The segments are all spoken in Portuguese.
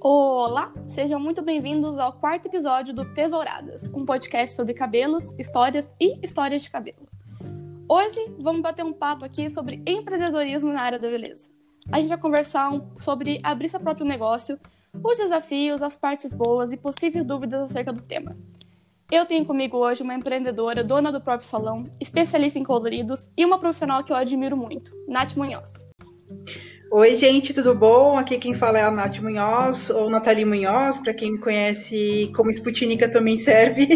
Olá, sejam muito bem-vindos ao quarto episódio do Tesouradas, um podcast sobre cabelos, histórias e histórias de cabelo. Hoje vamos bater um papo aqui sobre empreendedorismo na área da beleza. A gente vai conversar um, sobre abrir seu próprio negócio, os desafios, as partes boas e possíveis dúvidas acerca do tema. Eu tenho comigo hoje uma empreendedora, dona do próprio salão, especialista em coloridos e uma profissional que eu admiro muito, Nath Munhoz. Oi, gente, tudo bom? Aqui quem fala é a Nath Munhoz, ou Nathalie Munhoz, para quem me conhece como Sputnica também serve.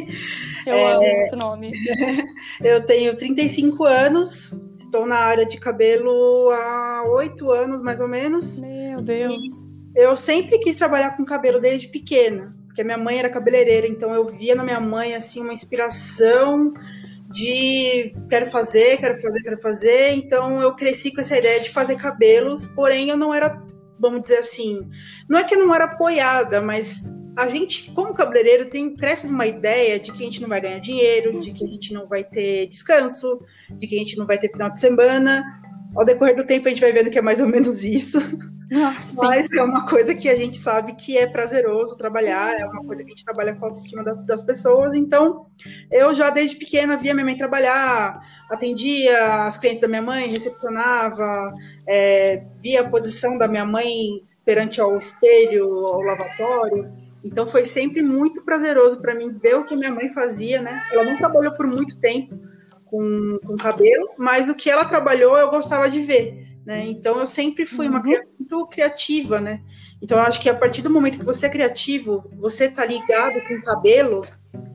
Eu é... amo esse nome. eu tenho 35 anos, estou na área de cabelo há oito anos, mais ou menos. Meu Deus. E eu sempre quis trabalhar com cabelo desde pequena porque minha mãe era cabeleireira, então eu via na minha mãe assim uma inspiração de quero fazer, quero fazer, quero fazer. Então eu cresci com essa ideia de fazer cabelos, porém eu não era, vamos dizer assim, não é que eu não era apoiada, mas a gente, como cabeleireiro, tem cresce uma ideia de que a gente não vai ganhar dinheiro, de que a gente não vai ter descanso, de que a gente não vai ter final de semana. Ao decorrer do tempo a gente vai vendo que é mais ou menos isso. Mas é uma coisa que a gente sabe que é prazeroso trabalhar, é uma coisa que a gente trabalha com a autoestima das pessoas. Então, eu já desde pequena via minha mãe trabalhar, atendia as clientes da minha mãe, recepcionava, é, via a posição da minha mãe perante ao espelho, ao lavatório. Então, foi sempre muito prazeroso para mim ver o que minha mãe fazia, né? Ela não trabalhou por muito tempo com, com cabelo, mas o que ela trabalhou eu gostava de ver. Né? Então eu sempre fui uma uhum. criança muito criativa, né? Então eu acho que a partir do momento que você é criativo, você tá ligado com o cabelo,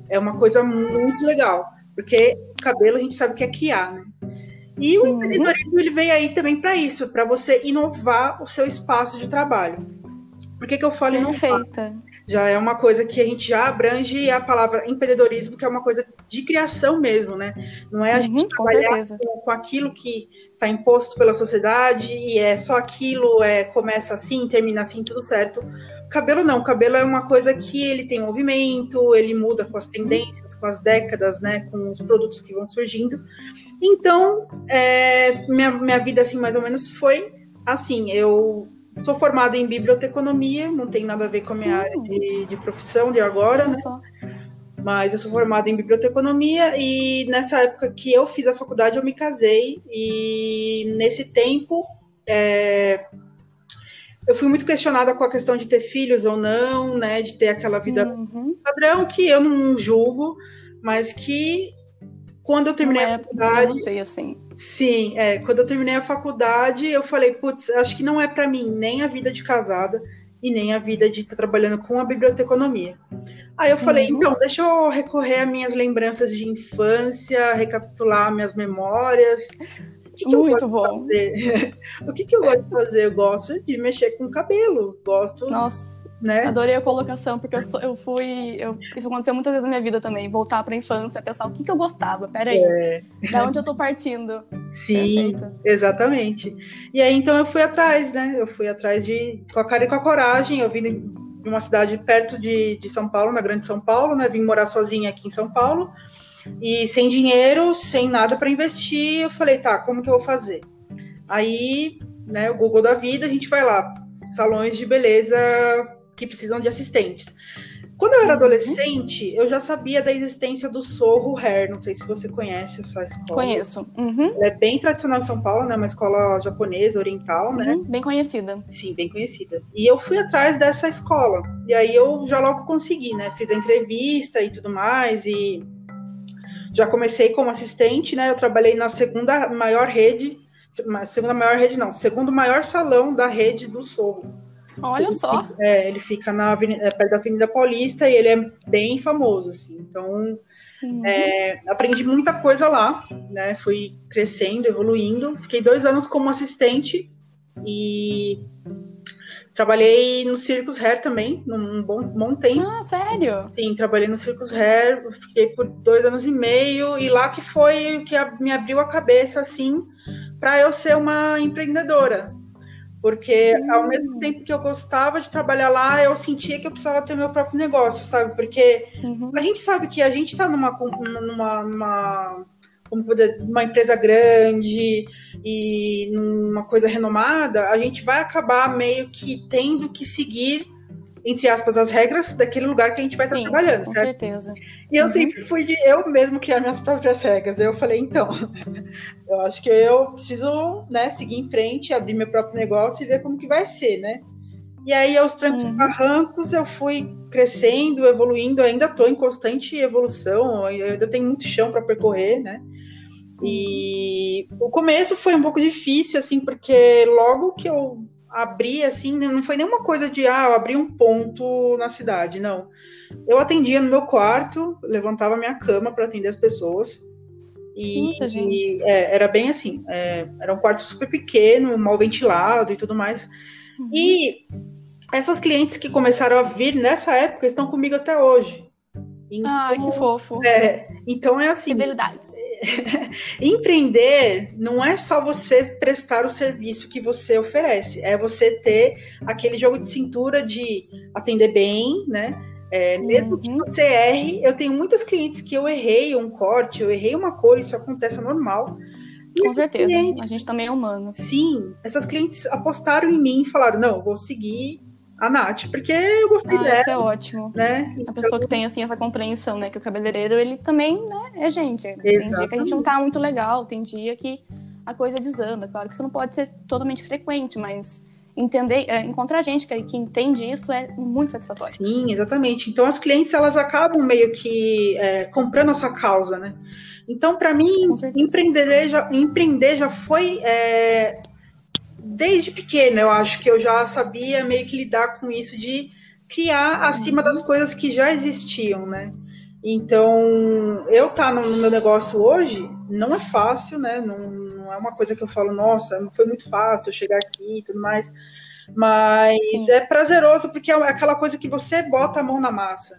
é uma coisa muito legal, porque cabelo a gente sabe que é criar, né? E o uhum. empreendedorismo ele veio aí também para isso, para você inovar o seu espaço de trabalho. Por que, que eu falo inovar? Já é uma coisa que a gente já abrange a palavra empreendedorismo, que é uma coisa de criação mesmo, né? Não é a gente uhum, trabalhar com, com, aquilo que está imposto pela sociedade e é só aquilo, é começa assim, termina assim, tudo certo. Cabelo não, cabelo é uma coisa que ele tem movimento, ele muda com as tendências, com as décadas, né? Com os produtos que vão surgindo. Então, é, minha, minha vida, assim, mais ou menos foi assim. Eu sou formada em biblioteconomia, não tem nada a ver com a minha uhum. área de, de profissão de agora, né? mas eu sou formada em biblioteconomia e nessa época que eu fiz a faculdade eu me casei e nesse tempo é, eu fui muito questionada com a questão de ter filhos ou não, né, de ter aquela vida uhum. padrão que eu não julgo, mas que quando eu terminei é, a faculdade, não sei assim. Sim, é, quando eu terminei a faculdade, eu falei, putz, acho que não é para mim nem a vida de casada e nem a vida de estar tá trabalhando com a biblioteconomia. Aí eu falei, uhum. então, deixa eu recorrer às minhas lembranças de infância, recapitular minhas memórias. O que, que Muito eu gosto bom. de fazer? o que, que eu gosto de fazer? Eu gosto de mexer com cabelo. Gosto. Nossa né? Adorei a colocação, porque eu, sou, eu fui. Eu, isso aconteceu muitas vezes na minha vida também. Voltar pra infância, pensar o que, que eu gostava. Peraí. É. Da onde eu tô partindo. Sim, Perfeito. exatamente. E aí então eu fui atrás, né? Eu fui atrás de. Com a cara e com a coragem. Eu vim de uma cidade perto de, de São Paulo, na Grande São Paulo, né? Vim morar sozinha aqui em São Paulo. E sem dinheiro, sem nada para investir, eu falei, tá, como que eu vou fazer? Aí, né, o Google da vida, a gente vai lá, salões de beleza que precisam de assistentes. Quando eu era uhum. adolescente, eu já sabia da existência do Sorro Hair. Não sei se você conhece essa escola. Conheço. Uhum. Ela é bem tradicional em São Paulo, né? Uma escola japonesa, oriental, né? Uhum. Bem conhecida. Sim, bem conhecida. E eu fui atrás dessa escola. E aí eu já logo consegui, né? Fiz a entrevista e tudo mais. E já comecei como assistente, né? Eu trabalhei na segunda maior rede. Segunda maior rede, não. Segundo maior salão da rede do Sorro. Olha ele só. Fica, é, ele fica na avenida, é, perto da Avenida Paulista e ele é bem famoso, assim. Então, uhum. é, aprendi muita coisa lá, né? Fui crescendo, evoluindo. Fiquei dois anos como assistente e trabalhei no Circus Hair também, num bom, bom tempo. Ah, sério? Sim, trabalhei no Circus Hair, fiquei por dois anos e meio e lá que foi o que me abriu a cabeça, assim, para eu ser uma empreendedora, porque ao mesmo tempo que eu gostava de trabalhar lá, eu sentia que eu precisava ter meu próprio negócio, sabe? Porque uhum. a gente sabe que a gente está numa, numa, numa como poder, uma empresa grande e numa coisa renomada, a gente vai acabar meio que tendo que seguir entre aspas, as regras daquele lugar que a gente vai estar Sim, trabalhando, com certo? certeza. E eu Uhum. sempre fui de eu mesmo criar minhas próprias regras. Eu falei, então, eu acho que eu preciso, né, seguir em frente, abrir meu próprio negócio e ver como que vai ser, né? E aí, aos trancos e Uhum. barrancos, eu fui crescendo, evoluindo, ainda estou em constante evolução, ainda tenho muito chão para percorrer, né? E o começo foi um pouco difícil, assim, porque logo que eu abri, assim, não foi nenhuma coisa de, ah, eu abri um ponto na cidade, não. Eu atendia no meu quarto, levantava minha cama para atender as pessoas. E, Nossa, e, é, era bem assim, é, era um quarto super pequeno, mal ventilado e tudo mais. Uhum. E essas clientes que começaram a vir nessa época estão comigo até hoje. Então, Ai, que fofo. é, então é assim, Fidelidade. empreender não é só você prestar o serviço que você oferece, é você ter aquele jogo de cintura de atender bem, né? É, mesmo que Uhum. você erre, eu tenho muitas clientes que eu errei um corte, eu errei uma cor, isso acontece é normal. E Com certeza. clientes, A gente também é humano. sim, essas clientes apostaram em mim e falaram: não, vou seguir a Nath, porque eu gostei Ah, dela, isso é ótimo. né? A pessoa que tem assim essa compreensão, né, que o cabeleireiro ele também, né, é gente. Tem dia que a gente Exatamente. não tá muito legal, tem dia que a coisa desanda. Claro que isso não pode ser totalmente frequente, mas entender, é, encontrar gente que, que entende isso é muito satisfatório. Sim, exatamente. Então as clientes elas acabam meio que é, comprando a sua causa, né? Então para mim empreender já, empreender já foi é, desde pequena. Eu acho que eu já sabia meio que lidar com isso de criar acima das coisas que já existiam, né? Então eu tá no, meu negócio hoje não é fácil, né? Não, não é uma coisa que eu falo, nossa, não foi muito fácil chegar aqui e tudo mais. Mas Sim. é prazeroso porque é aquela coisa que você bota a mão na massa.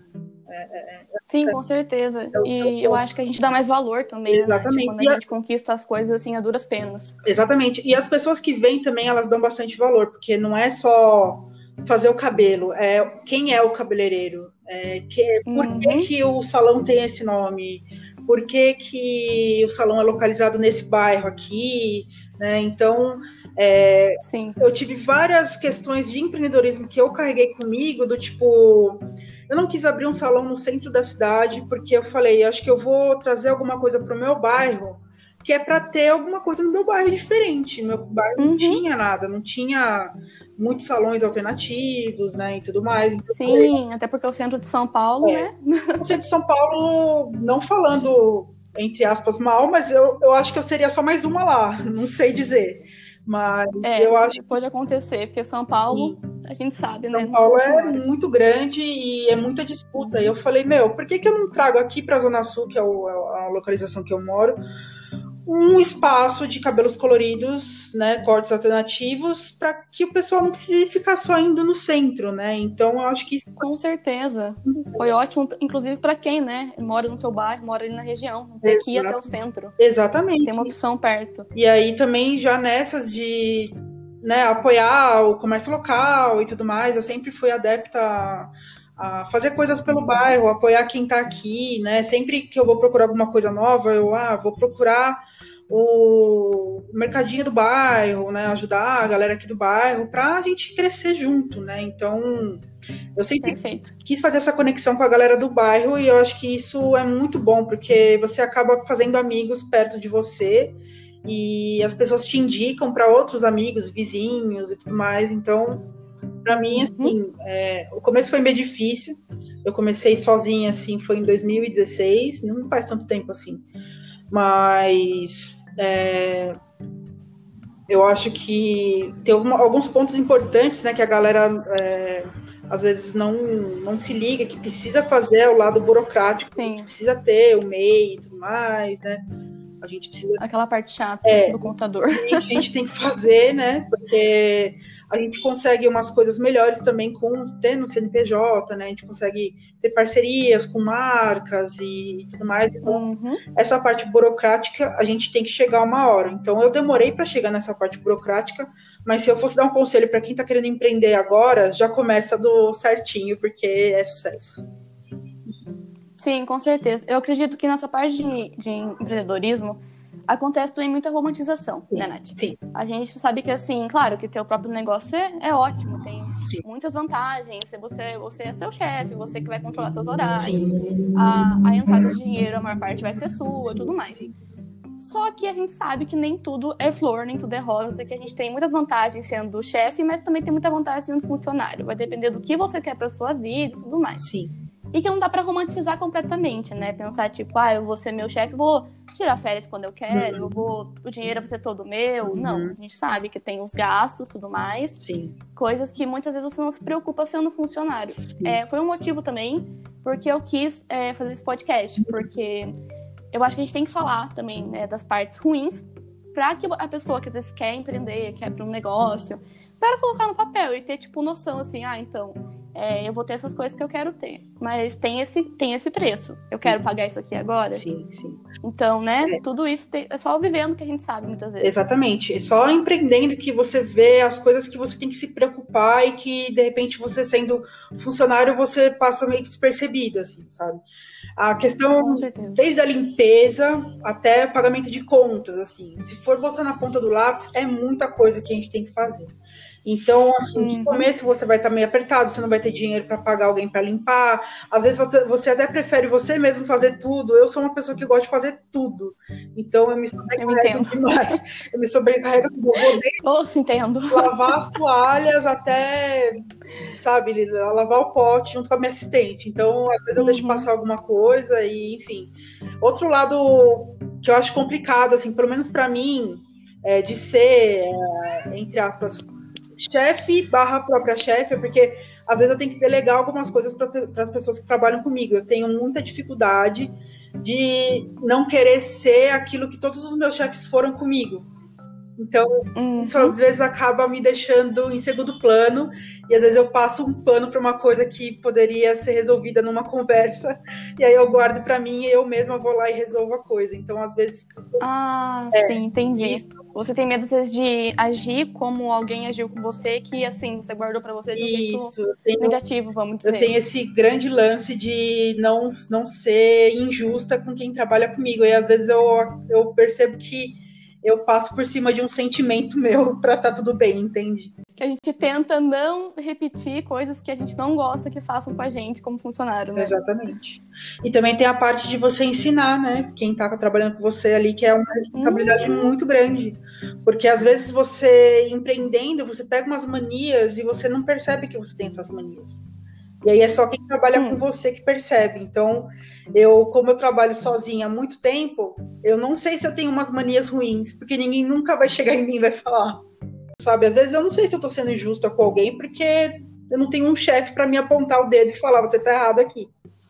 Sim, com certeza. É E eu acho que a gente dá mais valor também, né, Exatamente. quando E a a- gente conquista as coisas assim a duras penas. Exatamente. E as pessoas que vêm também, elas dão bastante valor, porque não é só fazer o cabelo, é quem é o cabeleireiro, é, que, por que, Uhum. que o salão tem esse nome, por que, que o salão é localizado nesse bairro aqui, né? Então, é, Sim. eu tive várias questões de empreendedorismo que eu carreguei comigo, do tipo, eu não quis abrir um salão no centro da cidade, porque eu falei, acho que eu vou trazer alguma coisa para o meu bairro, que é para ter alguma coisa no meu bairro diferente. No meu bairro não Uhum. tinha nada, não tinha muitos salões alternativos, né, e tudo mais. Então, Sim, até porque o centro de São Paulo, É. né? eu sou de São Paulo, não falando entre aspas mal, mas eu, eu acho que eu seria só mais uma lá, não sei dizer. Mas É, eu acho pode acontecer, porque São Paulo, a gente sabe, né? São Paulo é muito grande e é muita disputa. E eu falei, meu, por que, que eu não trago aqui para a Zona Sul, que é o- a localização que eu moro, um espaço de cabelos coloridos, né, cortes alternativos, para que o pessoal não precise ficar só indo no centro, né? Então eu acho que isso Com certeza. Foi ótimo, inclusive para quem, né? Mora no seu bairro, mora ali na região. Não tem que ir até o centro. exatamente. Tem uma opção perto. E aí também já nessas de né, apoiar o comércio local e tudo mais, eu sempre fui adepta a, a fazer coisas pelo bairro, apoiar quem está aqui, né? Sempre que eu vou procurar alguma coisa nova, eu ah, vou procurar o mercadinho do bairro, né? Ajudar a galera aqui do bairro para a gente crescer junto, né? Então eu sempre Perfeito. quis fazer essa conexão com a galera do bairro e eu acho que isso é muito bom, porque você acaba fazendo amigos perto de você e as pessoas te indicam para outros amigos, vizinhos e tudo mais. Então, para mim, assim, é, o começo foi meio difícil. Eu comecei sozinha, assim, foi em 2016, não faz tanto tempo assim. Mas é, eu acho que tem alguns pontos importantes, né, que a galera é, às vezes não, não se liga, que precisa fazer o lado burocrático, precisa ter o MEI e tudo mais, né? A gente precisa Aquela parte chata É. do computador. a gente tem que fazer, né? Porque a gente consegue umas coisas melhores também com tendo CNPJ, né? A gente consegue ter parcerias com marcas e tudo mais. Então, Uhum. essa parte burocrática a gente tem que chegar uma hora. Então, eu demorei para chegar nessa parte burocrática, mas se eu fosse dar um conselho para quem está querendo empreender agora, já começa do certinho, porque é sucesso. Sim, com certeza. Eu acredito que nessa parte de, de empreendedorismo acontece também muita romantização, Sim. né, Nath? Sim, A gente sabe que, assim, claro, que ter o próprio negócio é, é ótimo, tem sim. muitas vantagens. Você, você é seu chefe, você que vai controlar seus horários. A, a entrada de dinheiro, a maior parte vai ser sua, tudo mais. Só que a gente sabe que nem tudo é flor, nem tudo é rosa, que a gente tem muitas vantagens sendo chefe, mas também tem muita vantagem sendo funcionário. Vai depender do que você quer para sua vida e tudo mais. Sim. E que não dá para romantizar completamente, né? Pensar, tipo, ah, eu vou ser meu chefe, vou tirar férias quando eu quero, uhum. eu vou, o dinheiro vai ser todo meu. Uhum. Não, a gente sabe que tem os gastos tudo mais. Sim. Coisas que muitas vezes você não se preocupa sendo funcionário. É, foi um motivo também porque eu quis é, fazer esse podcast, porque eu acho que a gente tem que falar também né, das partes ruins para que a pessoa que às vezes quer empreender, quer abrir um negócio, para colocar no papel e ter, tipo, noção assim, ah, então é, eu vou ter essas coisas que eu quero ter. Mas tem esse, tem esse preço. Eu quero pagar isso aqui agora. Sim, sim. Então, né, é. tudo isso tem, é só vivendo que a gente sabe muitas vezes. Exatamente. É só empreendendo que você vê as coisas que você tem que se preocupar e que, de repente, você sendo funcionário, você passa meio despercebido, assim, sabe? A questão, desde a limpeza até pagamento de contas, assim. Se for botar na ponta do lápis, é muita coisa que a gente tem que fazer. Então, assim, uhum. de começo você vai estar meio apertado, você não vai ter dinheiro para pagar alguém para limpar. Às vezes você até prefere você mesmo fazer tudo. Eu sou uma pessoa que gosta de fazer tudo. Então eu me sobrecarrego eu demais. Eu me sobrecarrego desde oh, se entendo. lavar as toalhas até, sabe, lavar o pote junto com a minha assistente. Então, às vezes eu uhum. deixo passar alguma coisa e, enfim. Outro lado que eu acho complicado, assim, pelo menos para mim, é de ser, é, entre aspas, chefe barra própria chefe, porque às vezes eu tenho que delegar algumas coisas para as pessoas que trabalham comigo. Eu tenho muita dificuldade de não querer ser aquilo que todos os meus chefes foram comigo. Então, uhum. isso às vezes acaba me deixando em segundo plano, e às vezes eu passo um pano para uma coisa que poderia ser resolvida numa conversa, e aí eu guardo para mim e eu mesma vou lá e resolvo a coisa. Então, às vezes. Ah, é, sim, entendi. Isso. Você tem medo, às vezes, de agir como alguém agiu com você, que assim, você guardou para você de um isso, tenho, negativo, vamos dizer. Eu tenho esse grande lance de não, não ser injusta com quem trabalha comigo, e às vezes eu, eu percebo que eu passo por cima de um sentimento meu para estar tá tudo bem, entende? Que a gente tenta não repetir coisas que a gente não gosta que façam com a gente como funcionário, né? Exatamente. E também tem a parte de você ensinar, né? Quem está trabalhando com você ali, que é uma responsabilidade uhum. muito grande. Porque às vezes você empreendendo, você pega umas manias e você não percebe que você tem essas manias. E aí é só quem trabalha hum. com você que percebe. Então, eu, como eu trabalho sozinha há muito tempo, eu não sei se eu tenho umas manias ruins, porque ninguém nunca vai chegar em mim e vai falar. Sabe, às vezes eu não sei se eu tô sendo injusta com alguém, porque eu não tenho um chefe para me apontar o dedo e falar, você tá errado aqui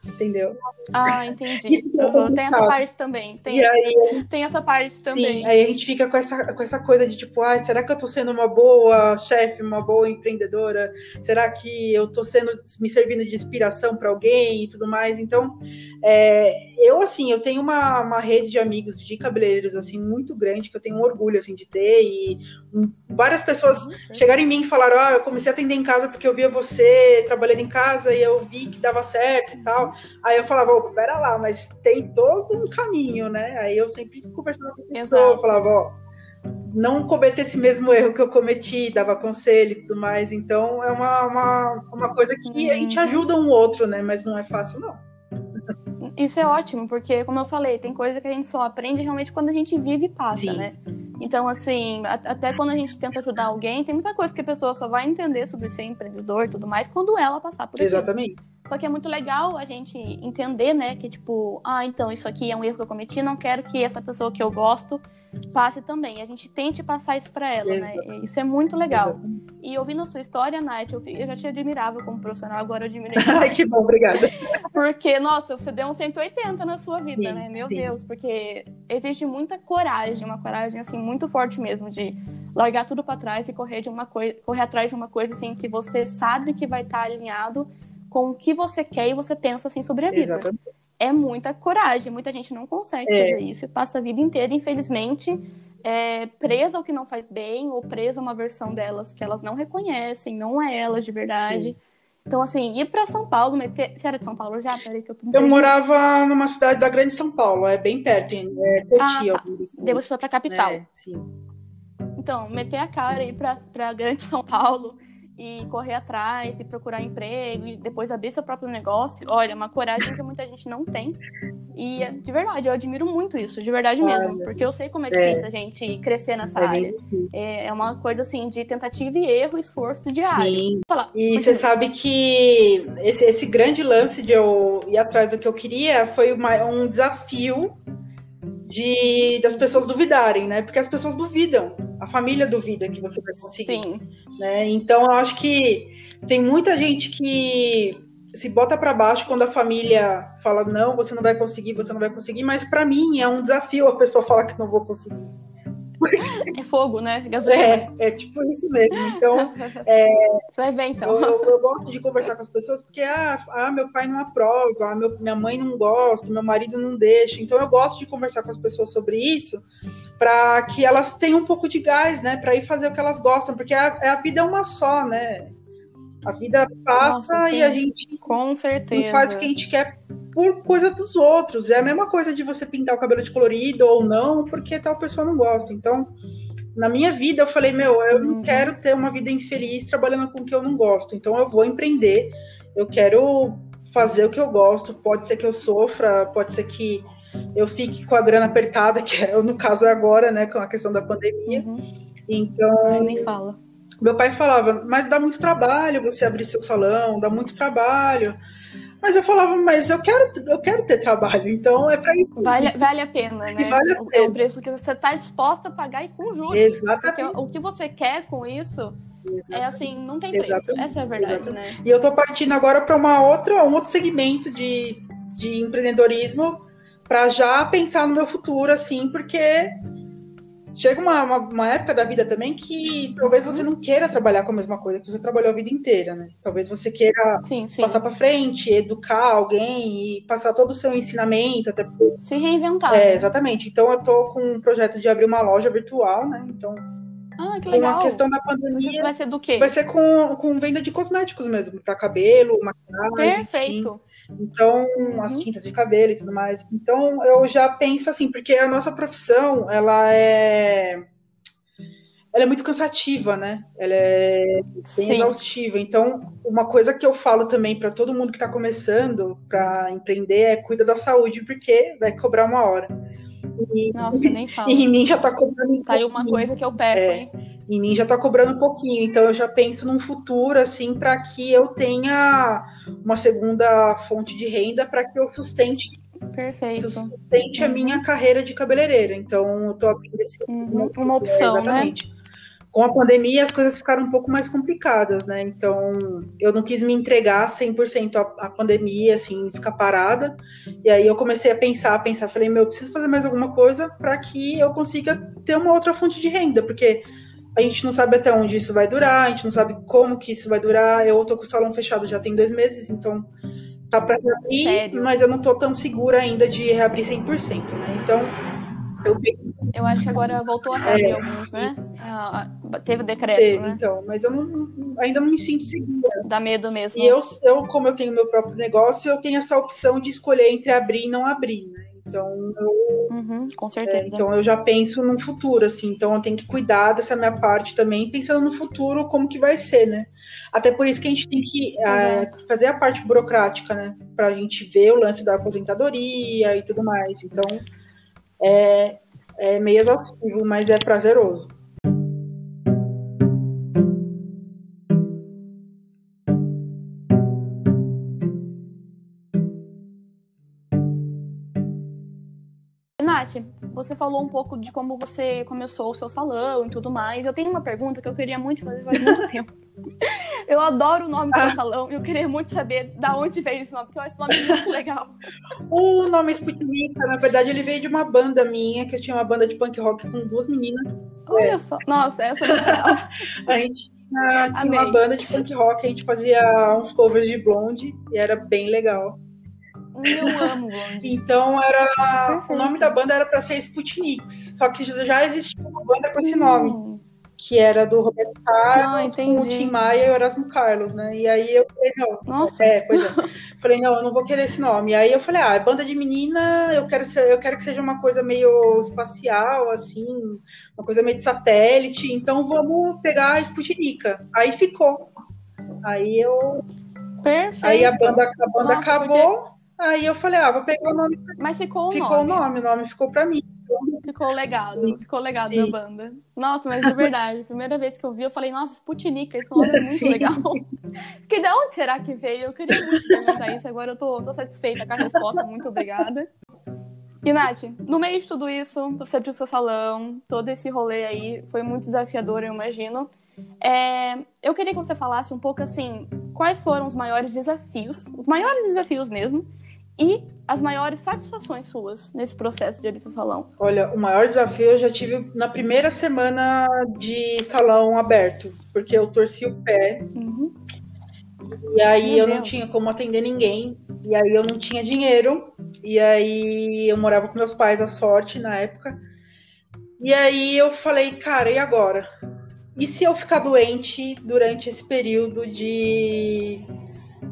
entendeu? Ah, entendi. Uhum, tem essa parte também. Tem, aí, tem essa parte também. Sim, aí a gente fica com essa, com essa coisa de tipo, ah, será que eu tô sendo uma boa chefe, uma boa empreendedora? Será que eu tô sendo me servindo de inspiração para alguém e tudo mais? Então, é, eu assim, eu tenho uma, uma rede de amigos de cabeleireiros assim muito grande que eu tenho um orgulho assim de ter e várias pessoas uhum. chegaram em mim e falaram, ah, eu comecei a atender em casa porque eu via você trabalhando em casa e eu vi que dava certo e tal. Aí eu falava, oh, pera lá, mas tem todo um caminho, né? Aí eu sempre conversava com a pessoa, Exato. falava, ó, não cometer esse mesmo erro que eu cometi, dava conselho e tudo mais. Então é uma, uma, uma coisa que a gente uhum. ajuda um outro, né? Mas não é fácil, não. Isso é ótimo, porque, como eu falei, tem coisa que a gente só aprende realmente quando a gente vive e passa, Sim. né? Então, assim, até quando a gente tenta ajudar alguém, tem muita coisa que a pessoa só vai entender sobre ser empreendedor e tudo mais quando ela passar por isso. Exatamente. Só que é muito legal a gente entender, né, que tipo, ah, então isso aqui é um erro que eu cometi, não quero que essa pessoa que eu gosto passe também. A gente tente passar isso para ela, né? Isso é muito legal. E ouvindo a sua história, Nath, eu, eu já te admirava como profissional, agora eu admiro Ai, que bom, obrigada. Porque, nossa, você deu um 180 na sua vida, sim, né? Meu sim. Deus, porque existe muita coragem, uma coragem, assim, muito forte mesmo de largar tudo para trás e correr de uma coisa, correr atrás de uma coisa assim que você sabe que vai estar tá alinhado com o que você quer e você pensa assim sobre a vida. Exatamente. É muita coragem, muita gente não consegue é. fazer isso e passa a vida inteira, infelizmente, é, presa ao que não faz bem ou presa a uma versão delas que elas não reconhecem, não é elas de verdade. Sim. Então, assim, ir para São Paulo, meter... você era de São Paulo já? Peraí que eu Eu morava numa cidade da Grande São Paulo, é bem perto, é Cotia. Ah, tá. assim. Depois foi pra capital. É, sim. Então, meter a cara aí pra, pra Grande São Paulo e correr atrás e procurar emprego e depois abrir seu próprio negócio, olha, é uma coragem que muita gente não tem. E de verdade, eu admiro muito isso, de verdade mesmo, olha, porque eu sei como é difícil é, a gente crescer nessa é área. É, é, uma coisa assim de tentativa e erro, esforço diário. Sim. Falar, e você sabe que esse, esse grande lance de eu ir atrás do que eu queria foi uma, um desafio de das pessoas duvidarem, né? Porque as pessoas duvidam, a família duvida que você vai conseguir. Sim. Né? Então, eu acho que tem muita gente que se bota para baixo quando a família fala não, você não vai conseguir, você não vai conseguir, mas para mim é um desafio a pessoa falar que não vou conseguir. É fogo, né? Gasolina. É, é tipo isso mesmo. Então, é, Você vai ver, então. Eu, eu, gosto de conversar com as pessoas porque, ah, ah meu pai não aprova, ah, meu, minha mãe não gosta, meu marido não deixa. Então, eu gosto de conversar com as pessoas sobre isso para que elas tenham um pouco de gás, né? Para ir fazer o que elas gostam, porque a, a vida é uma só, né? A vida passa Nossa, e a gente com certeza. não faz o que a gente quer por coisa dos outros. É a mesma coisa de você pintar o cabelo de colorido ou não, porque tal pessoa não gosta. Então, na minha vida, eu falei, meu, eu não uhum. quero ter uma vida infeliz trabalhando com o que eu não gosto. Então, eu vou empreender. Eu quero fazer o que eu gosto. Pode ser que eu sofra, pode ser que eu fique com a grana apertada, que é no caso agora, né, com a questão da pandemia. Uhum. Então. Ai, nem fala. Meu pai falava, mas dá muito trabalho você abrir seu salão, dá muito trabalho. Mas eu falava, mas eu quero, eu quero ter trabalho, então é para isso. Vale, vale a pena, né? Vale a pena. É o preço que você está disposta a pagar e com juros. Exatamente. Porque o que você quer com isso Exatamente. é assim, não tem preço. Exatamente. Essa é a verdade, Exatamente. né? E eu estou partindo agora para uma outra, um outro segmento de, de empreendedorismo para já pensar no meu futuro, assim, porque chega uma, uma, uma, época da vida também que talvez você não queira trabalhar com a mesma coisa que você trabalhou a vida inteira, né? Talvez você queira sim, sim. passar para frente, educar alguém e passar todo o seu ensinamento até se reinventar. É, né? exatamente. Então eu tô com um projeto de abrir uma loja virtual, né? Então ah, que legal. Uma questão da pandemia. Vai ser do quê? Vai ser com, com venda de cosméticos mesmo, para cabelo, maquiagem. Perfeito. Então, uhum. as tintas de cabelo e tudo mais. Então, eu já penso assim, porque a nossa profissão, ela é ela é muito cansativa, né? Ela é bem exaustiva. Então, uma coisa que eu falo também para todo mundo que está começando para empreender é cuida da saúde, porque vai cobrar uma hora. E, Nossa, nem falo. E em mim já está cobrando. Tá aí uma coisa que eu pego, é, hein? Em mim já está cobrando um pouquinho. Então, eu já penso num futuro, assim, para que eu tenha uma segunda fonte de renda para que eu sustente Perfeito. sustente uhum. a minha carreira de cabeleireira. Então, eu tô abrindo esse. Uhum. Uma opção, é, exatamente. né? Com a pandemia, as coisas ficaram um pouco mais complicadas, né? Então, eu não quis me entregar 100% à, à pandemia, assim, ficar parada. E aí eu comecei a pensar, a pensar, falei, meu, eu preciso fazer mais alguma coisa para que eu consiga ter uma outra fonte de renda, porque a gente não sabe até onde isso vai durar, a gente não sabe como que isso vai durar. Eu tô com o salão fechado já tem dois meses, então tá para reabrir, Sério? mas eu não tô tão segura ainda de reabrir 100%, né? Então, eu Eu acho que agora voltou a reabrir é, alguns, né? Ah, teve decreto, teve, né? então, mas eu não, ainda não me sinto segura. Dá medo mesmo. E eu, eu, como eu tenho meu próprio negócio, eu tenho essa opção de escolher entre abrir e não abrir, né? Então eu, uhum, com certeza. É, então eu já penso no futuro, assim. Então eu tenho que cuidar dessa minha parte também, pensando no futuro como que vai ser, né? Até por isso que a gente tem que é, fazer a parte burocrática, né? Para a gente ver o lance da aposentadoria e tudo mais. Então é, é meio exaustivo, mas é prazeroso. Nath, você falou um pouco de como você começou o seu salão e tudo mais. Eu tenho uma pergunta que eu queria muito fazer faz muito tempo. Eu adoro o nome do seu salão e eu queria muito saber da onde veio esse nome, porque eu acho esse nome muito legal. O nome Sputnik, na verdade, ele veio de uma banda minha, que eu tinha uma banda de punk rock com duas meninas. Olha é. só. Nossa, essa é a gente tinha, tinha uma banda de punk rock, a gente fazia uns covers de blonde e era bem legal. Eu amo Blonde. Então era. O nome da banda era para ser Sputniks. Só que já existia uma banda com esse nome. Que era do Roberto Carlos, ah, com o Tim Maia e o Erasmo Carlos, né? E aí eu falei, não. Nossa. É, pois é. falei, não, eu não vou querer esse nome. E aí eu falei, ah, é banda de menina, eu quero, ser, eu quero que seja uma coisa meio espacial, assim, uma coisa meio de satélite. Então vamos pegar a Sputnika. Aí ficou. Aí eu. Perfeito. Aí a banda, a banda Nossa, acabou. Porque... Aí eu falei, ah, vou pegar o nome. Mas ficou o ficou nome. o nome, o nome ficou pra mim. Ficou legado, ficou legado Sim. da banda. Nossa, mas de verdade, primeira vez que eu vi, eu falei, nossa, Sputnik, esse nome é muito Sim. legal. Fiquei, de onde será que veio? Eu queria muito perguntar isso, agora eu tô, tô satisfeita com a resposta, muito obrigada. E, Nath, no meio de tudo isso, você abriu seu salão, todo esse rolê aí foi muito desafiador, eu imagino. É, eu queria que você falasse um pouco assim, quais foram os maiores desafios, os maiores desafios mesmo, e as maiores satisfações suas nesse processo de abrir seu salão. Olha, o maior desafio eu já tive na primeira semana de salão aberto, porque eu torci o pé Uhum. e aí Meu eu não Deus. tinha como atender ninguém, e aí eu não tinha dinheiro, e aí eu morava com meus pais, a sorte na época. E aí eu falei, cara, e agora? E se eu ficar doente durante esse período de,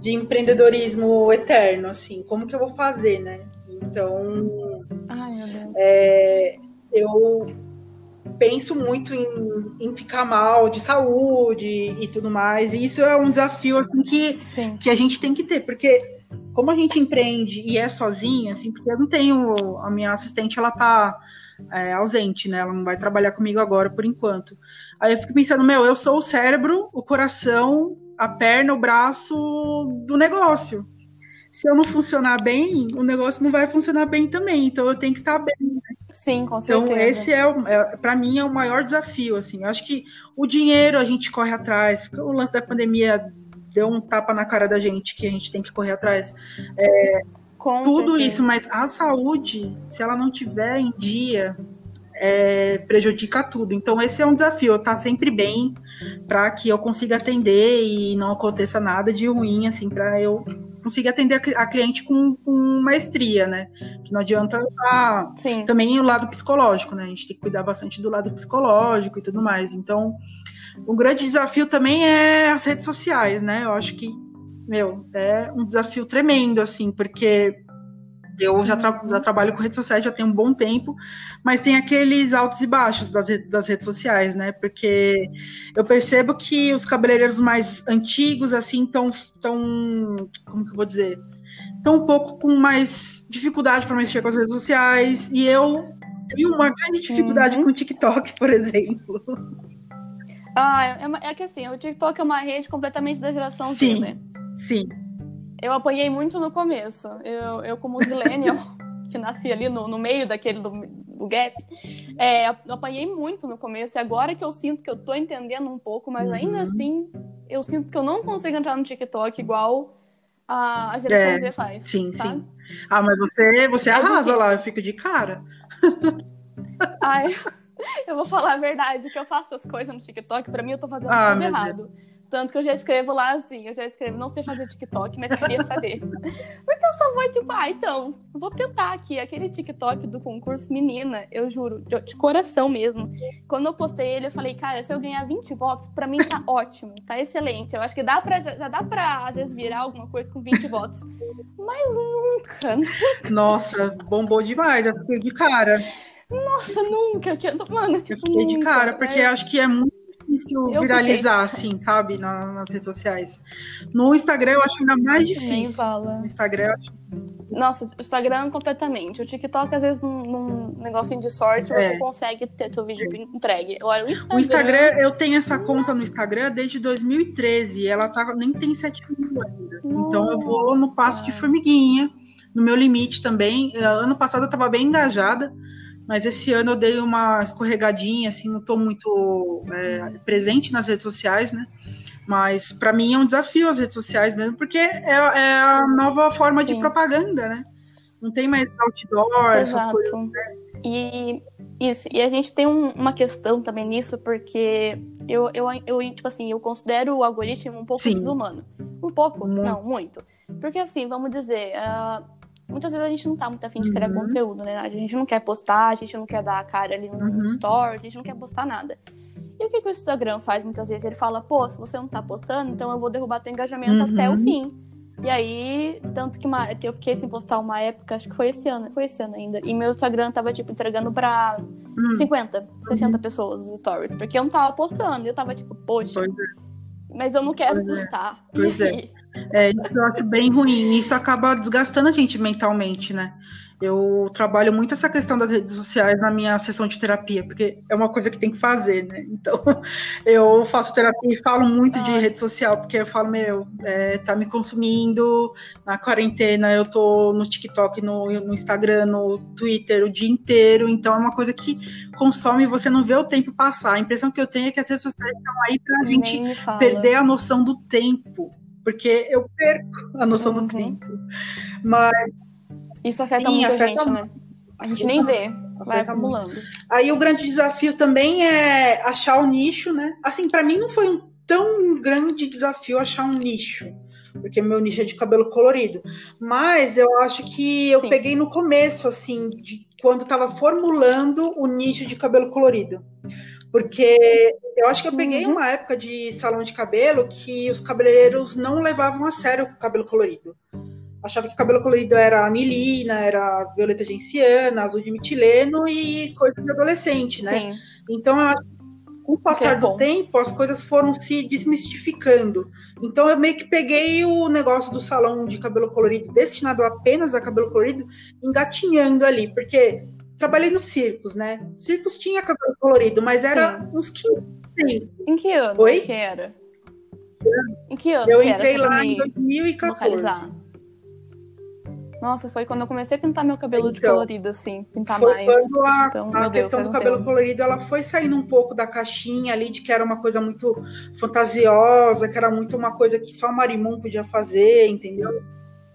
de empreendedorismo eterno, assim, como que eu vou fazer, né? Então, Ai, é, eu penso muito em, em ficar mal de saúde e tudo mais. E isso é um desafio assim que, Sim. que a gente tem que ter, porque como a gente empreende e é sozinha, assim, porque eu não tenho a minha assistente, ela tá é, ausente, né? Ela não vai trabalhar comigo agora por enquanto. Aí eu fico pensando, meu, eu sou o cérebro, o coração, a perna, o braço do negócio. Se eu não funcionar bem, o negócio não vai funcionar bem também. Então eu tenho que estar bem. Sim, com certeza. Então, esse é, é para mim, é o maior desafio, assim. Eu acho que o dinheiro a gente corre atrás, porque o lance da pandemia deu um tapa na cara da gente que a gente tem que correr atrás. Com Tudo isso, mas a saúde, se ela não tiver em dia, é, prejudica tudo. Então, esse é um desafio, eu estar sempre bem para que eu consiga atender e não aconteça nada de ruim, assim, para eu conseguir atender a cli- a cliente com, com maestria, né? Que não adianta Sim. também o lado psicológico, né? A gente tem que cuidar bastante do lado psicológico e tudo mais. Então, um grande desafio também é as redes sociais, né? Eu acho que, meu, é um desafio tremendo, assim, porque eu já, tra- já trabalho com redes sociais já tem um bom tempo, mas tem aqueles altos e baixos das, re- das redes sociais, né? Porque eu percebo que os cabeleireiros mais antigos, assim, estão, tão, como que eu vou dizer? Estão um pouco com mais dificuldade para mexer com as redes sociais, e eu tenho uma grande dificuldade Uhum. com o TikTok, por exemplo. Ah, é, é que assim, o TikTok é uma rede completamente da geração Z, Sim. né? Sim. Eu apanhei muito no começo. Eu, eu como millennial, que nasci ali no, no meio daquele do, do gap, é, eu apanhei muito no começo. E agora que eu sinto que eu tô entendendo um pouco, mas ainda Uhum. assim, eu sinto que eu não consigo entrar no TikTok igual a, a geração É, Z faz. sim, sabe? sim. Ah, mas você, você É arrasa difícil. lá, eu fico de cara. Ai, eu vou falar a verdade, que eu faço as coisas no TikTok, pra mim eu tô fazendo Ah, tudo errado. Tanto que eu já escrevo lá assim, eu já escrevo, não sei fazer TikTok, mas queria saber. Porque eu só vou, tipo, ah, então, vou tentar aqui. Aquele TikTok do concurso, menina, eu juro, de, de coração mesmo. Quando eu postei ele, eu falei, cara, se eu ganhar 20 votos, pra mim tá ótimo, tá excelente. Eu acho que dá pra, já, já dá pra, às vezes, virar alguma coisa com 20 votos. Mas nunca, Nossa, bombou demais, eu fiquei de cara. nossa, nunca. Eu tinha, mano, tipo, Eu fiquei de nunca, cara, porque né? eu acho que é muito difícil Eu viralizar, assim, sabe, na- nas redes sociais. No Instagram eu acho ainda mais Nem difícil. fala. No Instagram eu acho Nossa, o Instagram completamente. O TikTok, às vezes, num, num negocinho de sorte, É. você consegue ter seu vídeo entregue. Agora, o Instagram. O Instagram, eu tenho essa conta no Instagram desde 2013 e ela tá, nem tem 7 mil ainda. Então eu vou no passo de Nossa. formiguinha, no meu limite também. Eh, Ano passado eu tava bem engajada, mas esse ano eu dei uma escorregadinha, assim, não tô muito eh, presente nas redes sociais, né? Mas para mim é um desafio as redes sociais mesmo, porque é, é a nova forma de Sim. propaganda, né? Não tem mais outdoor, essas Exato. coisas. E isso, e a gente tem um- uma questão também nisso, porque eu, eu, eu, tipo assim, eu considero o algoritmo um pouco Sim. desumano. Um pouco? Muito. Não, muito. Porque assim, vamos dizer, ah, muitas vezes a gente não tá muito afim de criar Uhum. conteúdo, né? A gente não quer postar, a gente não quer dar a cara ali no Uhum. story, a gente não quer postar nada. E o que, que o Instagram faz muitas vezes? Ele fala, pô, se você não tá postando, então eu vou derrubar teu engajamento Uhum. até o fim. E aí, tanto que uma- eu fiquei sem postar uma época, acho que foi esse ano, foi esse ano ainda. E meu Instagram tava, tipo, entregando pra Hum. 50, 60 pessoas os stories. Porque eu não tava postando. E eu tava, tipo, poxa. Pois é. Mas eu não quero Pois é. gostar. Pois E é. É, isso eu acho bem ruim. Isso acaba desgastando a gente mentalmente, né? Eu trabalho muito essa questão das redes sociais na minha sessão de terapia, porque é uma coisa que tem que fazer, né? Então, eu faço terapia e falo muito de Ah. rede social, porque eu falo, meu, é, tá me consumindo. Na quarentena eu tô no TikTok, no, no Instagram, no Twitter o dia inteiro. Então, é uma coisa que consome e você não vê o tempo passar. A impressão que eu tenho é que as redes sociais estão aí pra gente Nem fala. perder a noção do tempo, porque eu perco a noção Uhum. do tempo. Mas Isso afeta Sim, muito afeta a gente, né? A gente nem vê, vai acumulando. aí o grande desafio também é achar o nicho, né? Assim, para mim não foi um tão grande desafio achar um nicho, porque meu nicho é de cabelo colorido. Mas eu acho que eu Sim. peguei no começo, assim, de quando estava formulando o nicho de cabelo colorido. Porque eu acho que eu peguei Uhum. uma época de salão de cabelo que os cabeleireiros não levavam a sério o cabelo colorido. Achava que o cabelo colorido era anilina, era violeta genciana, azul de metileno e coisa de adolescente, né? Sim. Então, eu acho que com o passar é do tempo, as coisas foram se desmistificando. Então, eu meio que peguei o negócio do salão de cabelo colorido, destinado apenas a cabelo colorido, engatinhando ali, porque trabalhei nos circos, né? Circos tinha cabelo colorido, mas era Sim. uns 15. sim. Em que ano Oi? que era? Em que ano Eu que entrei lá em me 2014. localizar. Nossa, foi quando eu comecei a pintar meu cabelo de Então, colorido, assim, pintar Foi mais. quando a, Então, a Deus, questão do cabelo tempo. colorido ela foi saindo um pouco da caixinha ali, de que era uma coisa muito fantasiosa, que era muito uma coisa que só a Marimun podia fazer, entendeu?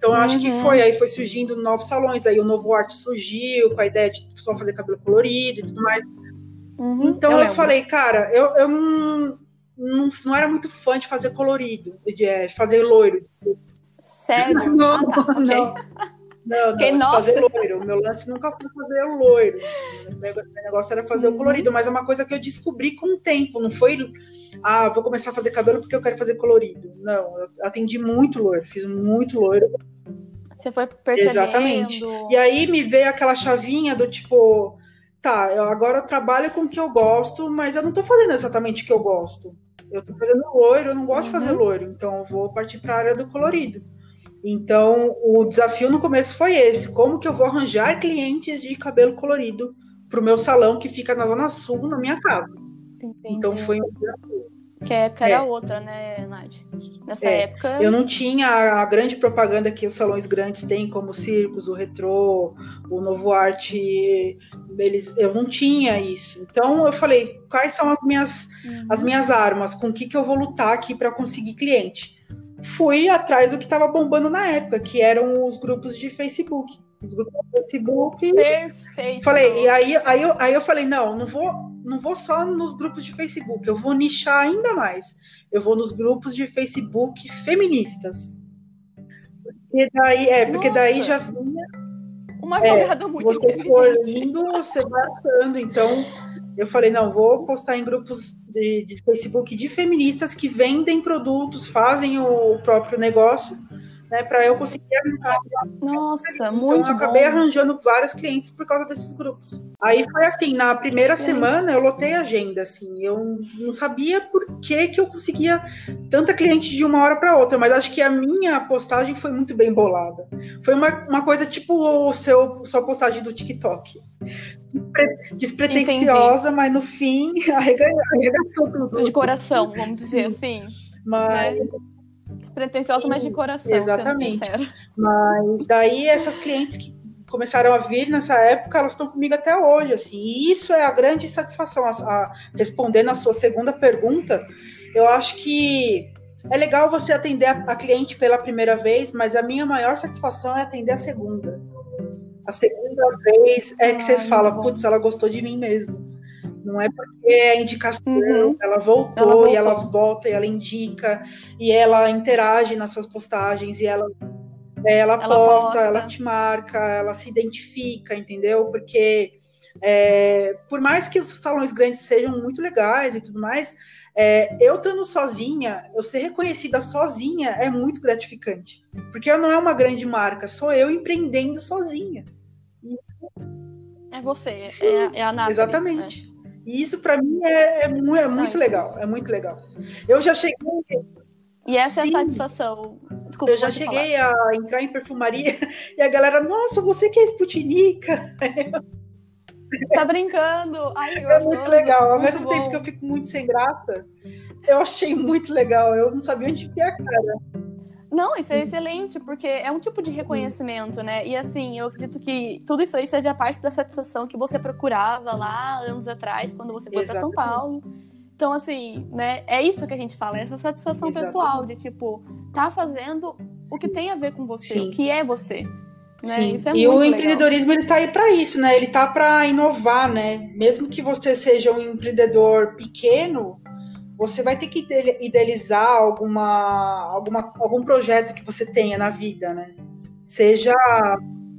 Então eu acho que Uhum. foi, aí foi surgindo novos salões, aí o novo arte surgiu, com a ideia de só fazer cabelo colorido e tudo mais. Uhum, Então eu, lembro. falei, cara, eu, eu não, não, não era muito fã de fazer colorido, de é, fazer loiro. Sério? Não, ah, tá, ok. não. Não, não, de nossa. fazer loiro. O meu lance nunca foi fazer o loiro. O meu negócio era fazer Uhum. o colorido, mas é uma coisa que eu descobri com o tempo. Não foi, ah, vou começar a fazer cabelo porque eu quero fazer colorido. Não, eu atendi muito loiro, fiz muito loiro. Você foi percebendo. Exatamente. E aí me veio aquela chavinha do tipo, tá, eu agora trabalho com o que eu gosto, mas eu não tô fazendo exatamente o que eu gosto. Eu tô fazendo loiro, eu não gosto de fazer Uhum. loiro, então eu vou partir para a área do colorido. Então, o desafio no começo foi esse: como que eu vou arranjar clientes de cabelo colorido para o meu salão que fica na Zona Sul, na minha casa. Entendi. Então, foi um Que a época É. era outra, né, Nath? Nessa É, época. Eu não tinha a grande propaganda que os salões grandes têm, como o Circos, o Retrô, o Novo Arte, eles, eu não tinha isso. Então eu falei, quais são as minhas, Uhum. as minhas armas? Com o que, que eu vou lutar aqui para conseguir cliente? Fui atrás do que estava bombando na época, que eram os grupos de Facebook. Os grupos de Facebook. Perfeito. Falei, e aí, aí, eu, aí eu falei, não, não vou, não vou só nos grupos de Facebook, eu vou nichar ainda mais. Eu vou nos grupos de Facebook feministas. Porque daí, é, porque daí Nossa. já vinha, Uma É, jogada muito você for inteligente. indo, você vai achando. Então, eu falei, não, vou postar em grupos de, de Facebook de feministas que vendem produtos, fazem o próprio negócio, né, para eu conseguir arranjar. Nossa, Então, muito eu acabei bom. arranjando vários clientes por causa desses grupos. Aí foi assim, na primeira Sim. semana eu lotei a agenda, assim, eu não sabia por que que eu conseguia tanta cliente de uma hora para outra, mas acho que a minha postagem foi muito bem bolada. Foi uma, uma coisa tipo o seu sua postagem do TikTok. Despre- Despretensiosa, mas no fim arrega- arregaçou tudo. De coração, vamos dizer assim. Mas, Né? Despretensiosa, mas de coração. Exatamente. Mas daí essas clientes que começaram a vir nessa época, elas estão comigo até hoje, assim. E isso é a grande satisfação. A, a- respondendo a sua segunda pergunta, eu acho que é legal você atender a, a cliente pela primeira vez, mas a minha maior satisfação é atender a segunda. A segunda vez é que você Ai, fala, muito bom. putz, ela gostou de mim mesmo. Não é porque é indicação, Uhum. ela, voltou, Ela voltou. e ela volta e ela indica e ela interage nas suas postagens e ela é, ela, Ela posta, posta. ela te marca, ela se identifica, entendeu? Porque é, por mais que os salões grandes sejam muito legais e tudo mais, é, eu estando sozinha, eu ser reconhecida sozinha é muito gratificante. Porque eu não é uma grande marca, sou eu empreendendo sozinha. É você, Sim, é, é a Nathalie. Exatamente. E isso para mim é, é, muito, é muito legal, é muito legal. Eu já cheguei. E essa Sim. é a satisfação. Desculpa, eu já cheguei falar. a entrar em perfumaria e a galera, nossa, você que é Sputnika. Tá brincando? Ai, é muito legal. Ao mesmo bom. tempo que eu fico muito sem graça, eu achei muito legal. Eu não sabia onde enfiar a cara. Não, isso é excelente, porque é um tipo de reconhecimento, né? E assim, eu acredito que tudo isso aí seja parte da satisfação que você procurava lá anos atrás, quando você foi para São Paulo. Então, assim, né, é isso que a gente fala, essa satisfação Exatamente. pessoal de, tipo, tá fazendo o que tem a ver com você, Sim. o que é você. Né? É e o empreendedorismo ele tá aí para isso, né? Ele tá para inovar, né? Mesmo que você seja um empreendedor pequeno, você vai ter que idealizar alguma, alguma, algum projeto que você tenha na vida, né? Seja,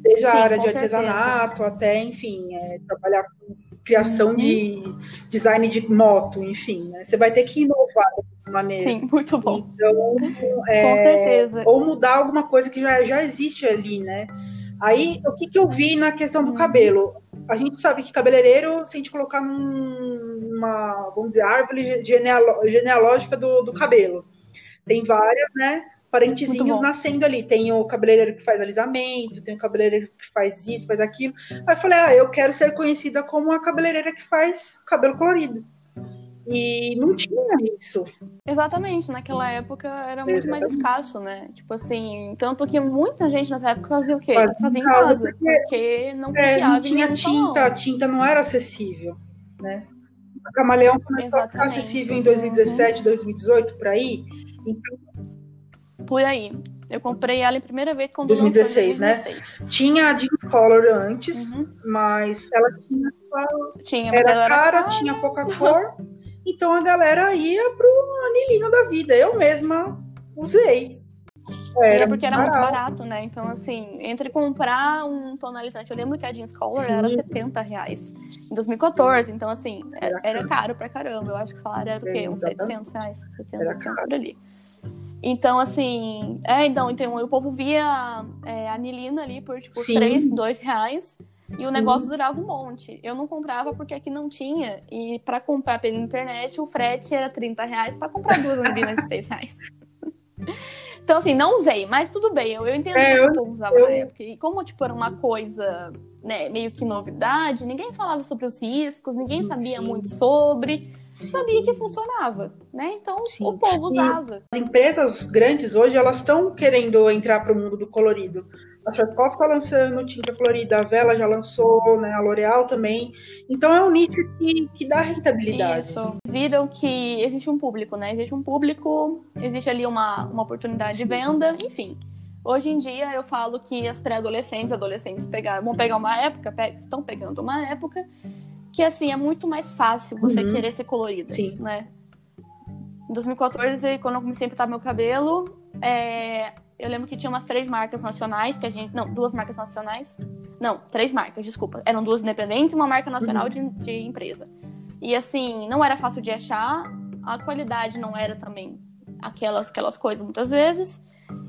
seja Sim, a área de certeza. artesanato, até, enfim, é, trabalhar com criação uhum. de design de moto, enfim, né? Você vai ter que inovar de alguma maneira. Sim, muito bom. Então, é, com certeza. Ou mudar alguma coisa que já, já existe ali, né? Aí, o que, que eu vi na questão do uhum. cabelo? A gente sabe que cabeleireiro, se a gente colocar numa, vamos dizer, árvore genealógica do, do cabelo, tem várias, né? parentezinhos nascendo ali. Tem o cabeleireiro que faz alisamento, tem o cabeleireiro que faz isso, faz aquilo. Aí eu falei, ah, eu quero ser conhecida como a cabeleireira que faz cabelo colorido. E não tinha isso. Exatamente, naquela época era muito Exatamente. mais escasso, né? Tipo assim, tanto que muita gente nessa época fazia o quê? fazia em casa, porque, porque não confiava é, não tinha tinta, salão. a tinta não era acessível, né? A Camaleão começou Exatamente. a ficar acessível em 2017, uhum. 2018, por aí. Então, por aí. Eu comprei ela em primeira vez quando 2016, 2016. né? Tinha a Jeans Color antes, uhum. mas ela tinha. Tinha, era, era cara, tinha pouca cor. então a galera ia pro anilino da vida. Eu mesma usei. Era é porque era barato. muito barato, né? Então, assim, entre comprar um tonalizante, eu lembro que a Jeans Color Sim. era 70 reais em 2014. Então, assim, era, era caro pra caramba. Eu acho que o salário era o quê? Uns 700 reais? 700, 700 por ali. Então, assim, é, então, então o povo via é, anilina ali por, tipo, Sim. 3, 2 reais. E Sim. o negócio durava um monte. Eu não comprava porque aqui não tinha. E para comprar pela internet, o frete era 30 reais para comprar duas anilinas de 6 reais. então, assim, não usei, mas tudo bem. Eu, eu entendo é, que o povo usava eu... na época. E como, tipo, era uma coisa né, meio que novidade, ninguém falava sobre os riscos, ninguém sabia Sim. muito sobre. Sim. sabia que funcionava, né? Então Sim. o povo usava. E as empresas grandes hoje elas estão querendo entrar para o mundo do colorido. A Schwarzkopf está lançando tinta colorida, a Vela já lançou, né? A L'Oreal também. Então é um nicho que, que dá rentabilidade. Isso. Viram que existe um público, né? Existe um público, existe ali uma, uma oportunidade Sim. de venda, enfim. Hoje em dia eu falo que as pré-adolescentes, adolescentes pegar, vão pegar uma época, pe estão pegando uma época que assim é muito mais fácil você uhum. querer ser colorida, Sim. né? Em 2014, quando eu comecei a pintar meu cabelo, é, eu lembro que tinha umas três marcas nacionais que a gente, não, duas marcas nacionais, não, três marcas, desculpa, eram duas independentes e uma marca nacional de, de empresa. E assim, não era fácil de achar, a qualidade não era também aquelas aquelas coisas muitas vezes.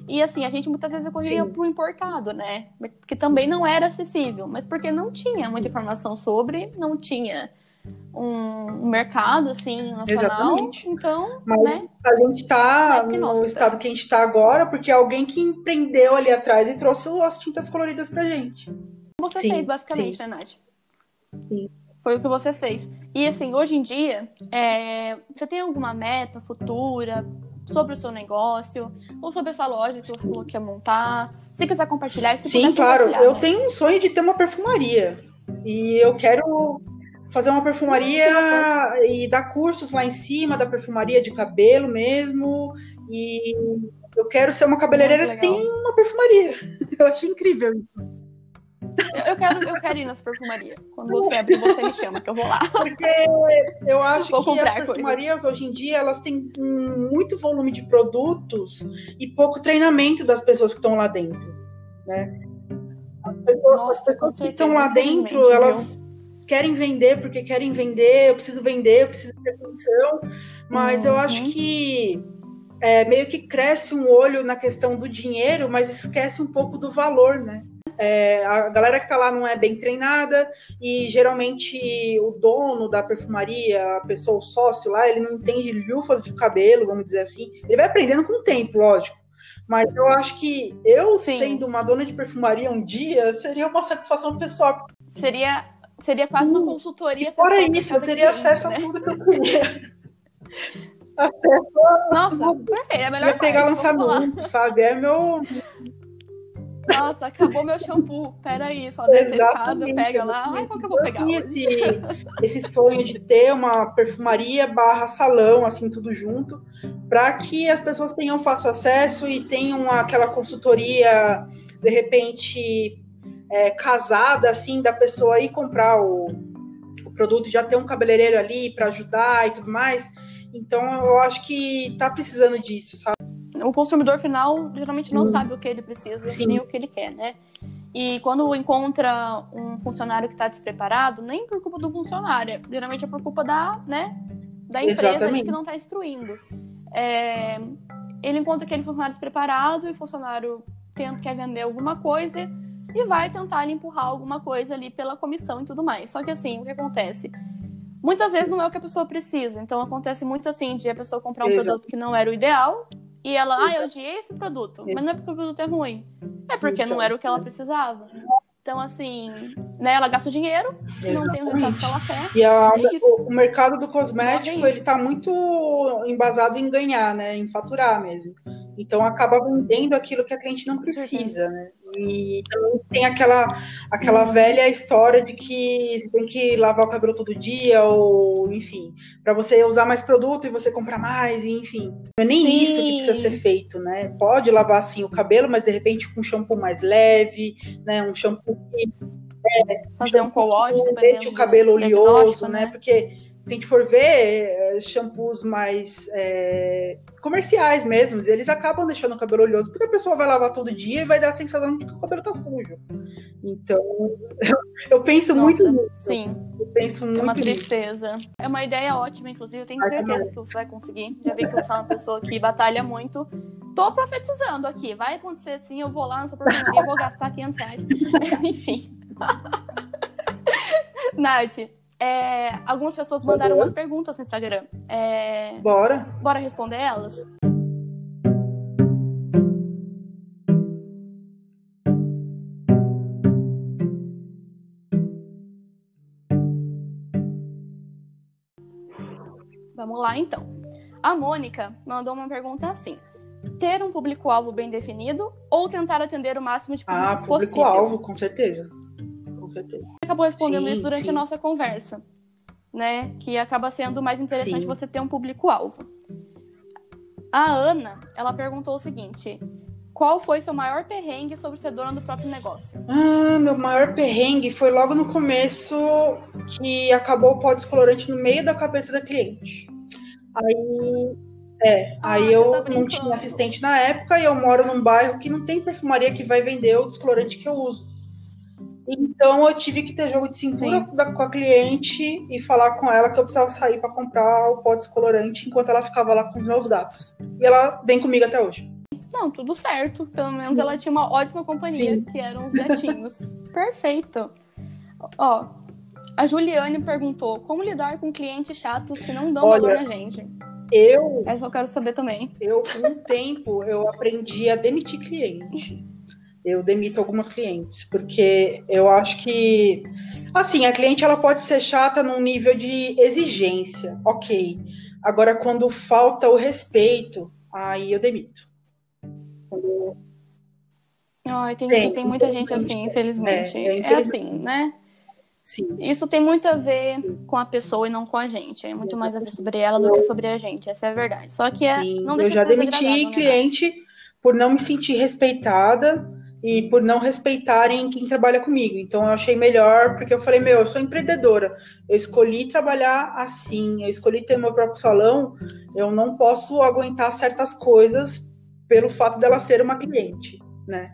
E assim, a gente muitas vezes corria pro importado, né? Que também não era acessível, mas porque não tinha muita informação sobre, não tinha um mercado assim nacional. Exatamente. Então, mas né? a gente está é no estado que a gente está agora porque é alguém que empreendeu ali atrás e trouxe as tintas coloridas pra gente. Você sim, fez basicamente, sim. né, Nath? Sim. Foi o que você fez. E assim, hoje em dia, é... você tem alguma meta futura sobre o seu negócio, ou sobre essa loja que você falou que ia montar. Se quiser compartilhar, se Sim, claro. Eu né? tenho um sonho de ter uma perfumaria. E eu quero fazer uma perfumaria e dar cursos lá em cima da perfumaria de cabelo mesmo. E eu quero ser uma cabeleireira que tem uma perfumaria. Eu acho incrível. Eu, quero, eu quero ir nas perfumarias. Quando você abrir, você me chama, que eu vou lá. Porque eu acho vou que as perfumarias coisa. hoje em dia elas têm muito volume de produtos e pouco treinamento das pessoas que estão lá dentro. Né? As pessoas, Nossa, as pessoas que estão lá dentro, elas? Querem vender porque querem vender, eu preciso vender, eu preciso ter atenção, mas uhum. eu acho uhum. que é, meio que cresce um olho na questão do dinheiro, mas esquece um pouco do valor, né? É, a galera que tá lá não é bem treinada e geralmente o dono da perfumaria, a pessoa, o sócio lá, ele não entende lufas de cabelo, vamos dizer assim. Ele vai aprendendo com o tempo, lógico. Mas eu acho que eu, Sim. sendo uma dona de perfumaria um dia, seria uma satisfação pessoal. Seria, seria quase uma consultoria. E fora isso, eu teria cliente, acesso né? a tudo que eu queria. Nossa, perfeito. É melhor Ia pegar lançamento, sabe? É meu. Nossa, acabou meu shampoo. Peraí, só desce a escada, pega lá. Ai, qual que eu vou pegar? Esse, esse sonho de ter uma perfumaria barra salão, assim, tudo junto, para que as pessoas tenham fácil acesso e tenham aquela consultoria, de repente, é, casada, assim, da pessoa ir comprar o, o produto, já ter um cabeleireiro ali para ajudar e tudo mais. Então, eu acho que tá precisando disso, sabe? O consumidor final geralmente Sim. não sabe o que ele precisa Sim. nem o que ele quer, né? E quando encontra um funcionário que está despreparado, nem por culpa do funcionário, geralmente é por culpa da, né, da empresa que não está instruindo. É, ele encontra aquele funcionário despreparado e o funcionário tenta, quer vender alguma coisa e vai tentar empurrar alguma coisa ali pela comissão e tudo mais. Só que assim, o que acontece? Muitas vezes não é o que a pessoa precisa. Então acontece muito assim de a pessoa comprar um Exato. produto que não era o ideal e ela, ah, eu odiei esse produto. Mas não é porque o produto é ruim. É porque então. não era o que ela precisava. Então, assim, né, ela gasta o dinheiro, Exatamente. não tem o resultado que ela quer. E a, é o, o, mercado do cosmético, ele tá muito embasado em ganhar, né? Em faturar mesmo. Então acaba vendendo aquilo que a cliente não precisa, né? E também tem aquela, aquela velha história de que você tem que lavar o cabelo todo dia, ou enfim, para você usar mais produto e você comprar mais, e, enfim. Não é nem Sim. isso que precisa ser feito, né? Pode lavar assim o cabelo, mas de repente com um shampoo mais leve, né? Um shampoo que. É, Fazer um co-wash, deixa o cabelo oleoso, né? né? Porque se a gente for ver, eh, shampoos mais é, comerciais mesmo, eles acabam deixando o cabelo oleoso, porque a pessoa vai lavar todo dia e vai dar a sensação de que o cabelo tá sujo. Então, eu, penso Nossa, muito nisso. Sim. Eu penso muito É uma tristeza. Nisso. É uma ideia ótima, inclusive, eu tenho certeza que você vai conseguir. Já vi que você é uma pessoa que batalha muito. Tô profetizando aqui, vai acontecer sim, eu vou lá na sua perfumaria, vou gastar 500 reais. Enfim. Nath, é, algumas pessoas mandaram umas perguntas no Instagram. É, bora. Bora responder elas? Vamos lá, então. A Mônica mandou uma pergunta assim: ter um público-alvo bem definido ou tentar atender o máximo de públicos ah, público alvo, com certeza certeza. Acabou respondendo sim, isso durante sim. a nossa conversa, né? Que acaba sendo mais interessante sim. você ter um público-alvo. A Ana, ela perguntou o seguinte: qual foi seu maior perrengue sobre ser dona do próprio negócio? Ah, meu maior perrengue foi logo no começo que acabou o pó descolorante no meio da cabeça da cliente. Aí, é, ah, aí eu não tinha assistente na época e eu moro num bairro que não tem perfumaria que vai vender o descolorante que eu uso. Então eu tive que ter jogo de cintura da, com a cliente e falar com ela que eu precisava sair para comprar o pó descolorante enquanto ela ficava lá com os meus gatos. E ela vem comigo até hoje. Não, tudo certo. Pelo menos Sim. ela tinha uma ótima companhia, Sim. que eram os gatinhos. Perfeito. Ó, a Juliane perguntou como lidar com clientes chatos que não dão Olha, valor na gente. Eu. Essa eu quero saber também. Eu, com o tempo, eu aprendi a demitir cliente eu demito algumas clientes, porque eu acho que, assim, a cliente ela pode ser chata num nível de exigência, ok. Agora, quando falta o respeito, aí eu demito. Ai, tem, tem, tem muita gente assim, infelizmente. É, é, infelizmente. é assim, né? Sim. Isso tem muito a ver com a pessoa e não com a gente. É muito mais a ver sobre ela do que sobre a gente. Essa é a verdade. Só que é, não deixa Eu já demiti cliente por não me sentir respeitada e por não respeitarem quem trabalha comigo. Então eu achei melhor, porque eu falei, meu, eu sou empreendedora, eu escolhi trabalhar assim, eu escolhi ter meu próprio salão, eu não posso aguentar certas coisas pelo fato dela ser uma cliente, né?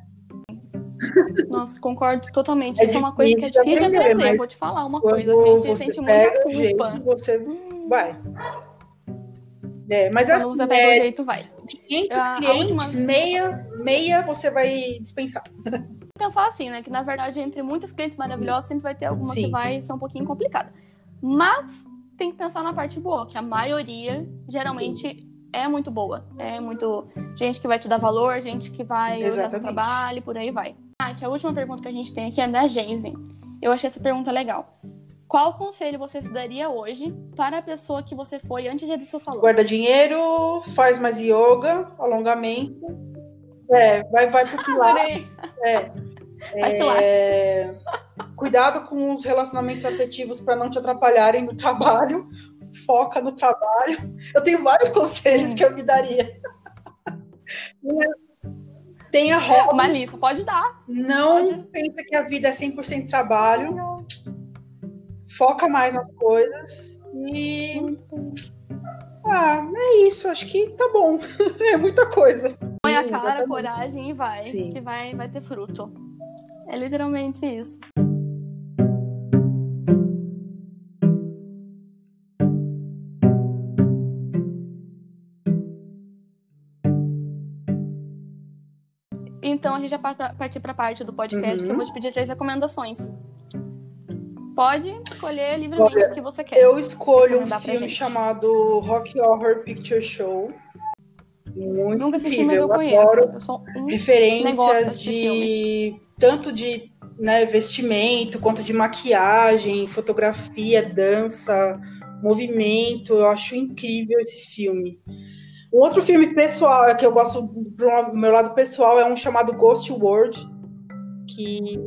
Nossa, concordo totalmente. É Isso é uma coisa que é difícil de aprender. Vou te falar uma coisa, a gente sente muita culpa. Jeito, você hum. vai. É, mas Quando assim, você pega é, o jeito, vai. 500 a, clientes, a última... meia, meia você vai dispensar. pensar assim, né? Que na verdade, entre muitas clientes maravilhosas, sempre vai ter alguma Sim. que vai ser um pouquinho complicada. Mas tem que pensar na parte boa, que a maioria geralmente é muito boa. É muito gente que vai te dar valor, gente que vai olhar seu trabalho, por aí vai. Nath, a última pergunta que a gente tem aqui é da Geise. Eu achei essa pergunta legal. Qual conselho você se daria hoje para a pessoa que você foi antes de abrir seu salão? Guarda dinheiro, faz mais yoga, alongamento. É, vai, vai pro pilar. É. É, Cuidado com os relacionamentos afetivos para não te atrapalharem no trabalho. Foca no trabalho. Eu tenho vários conselhos Sim. que eu me daria. Tenha hobby. Uma lista, pode dar. Não pensa que a vida é 100% trabalho. Foca mais nas coisas. E. Ah, é isso. Acho que tá bom. É muita coisa. A cara, exatamente. coragem e vai. Sim. Que vai, vai ter fruto. É literalmente isso. Então a gente já partir para a parte do podcast Uhum. que eu vou te pedir três recomendações. Pode escolher livremente Olha, o que você quer. Eu escolho um filme chamado Rock Horror Picture Show. Muito Nunca assisti, mas incrível. eu conheço. adoro Eu sou um desse de tanto de né, vestimento quanto de maquiagem, fotografia, dança, movimento. Eu acho incrível esse filme. Um outro filme pessoal que eu gosto do meu lado pessoal é um chamado Ghost World, que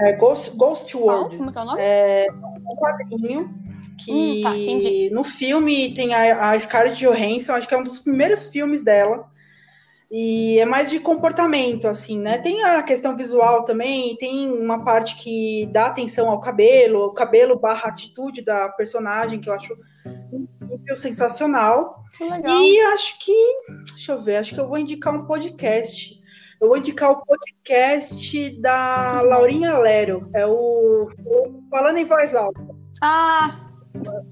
é Ghost, Ghost? World Como é que é o nome? um quadrinho que Hum, tá, no filme tem a, a Scarlett Johansson, acho que é um dos primeiros filmes dela. E é mais de comportamento, assim, né? Tem a questão visual também, tem uma parte que dá atenção ao cabelo, o cabelo barra atitude da personagem, que eu acho incrível, sensacional. Legal. E acho que, deixa eu ver, acho que eu vou indicar um podcast. Eu vou indicar o podcast da Laurinha Lero. É o o Falando em Voz Alta. Ah!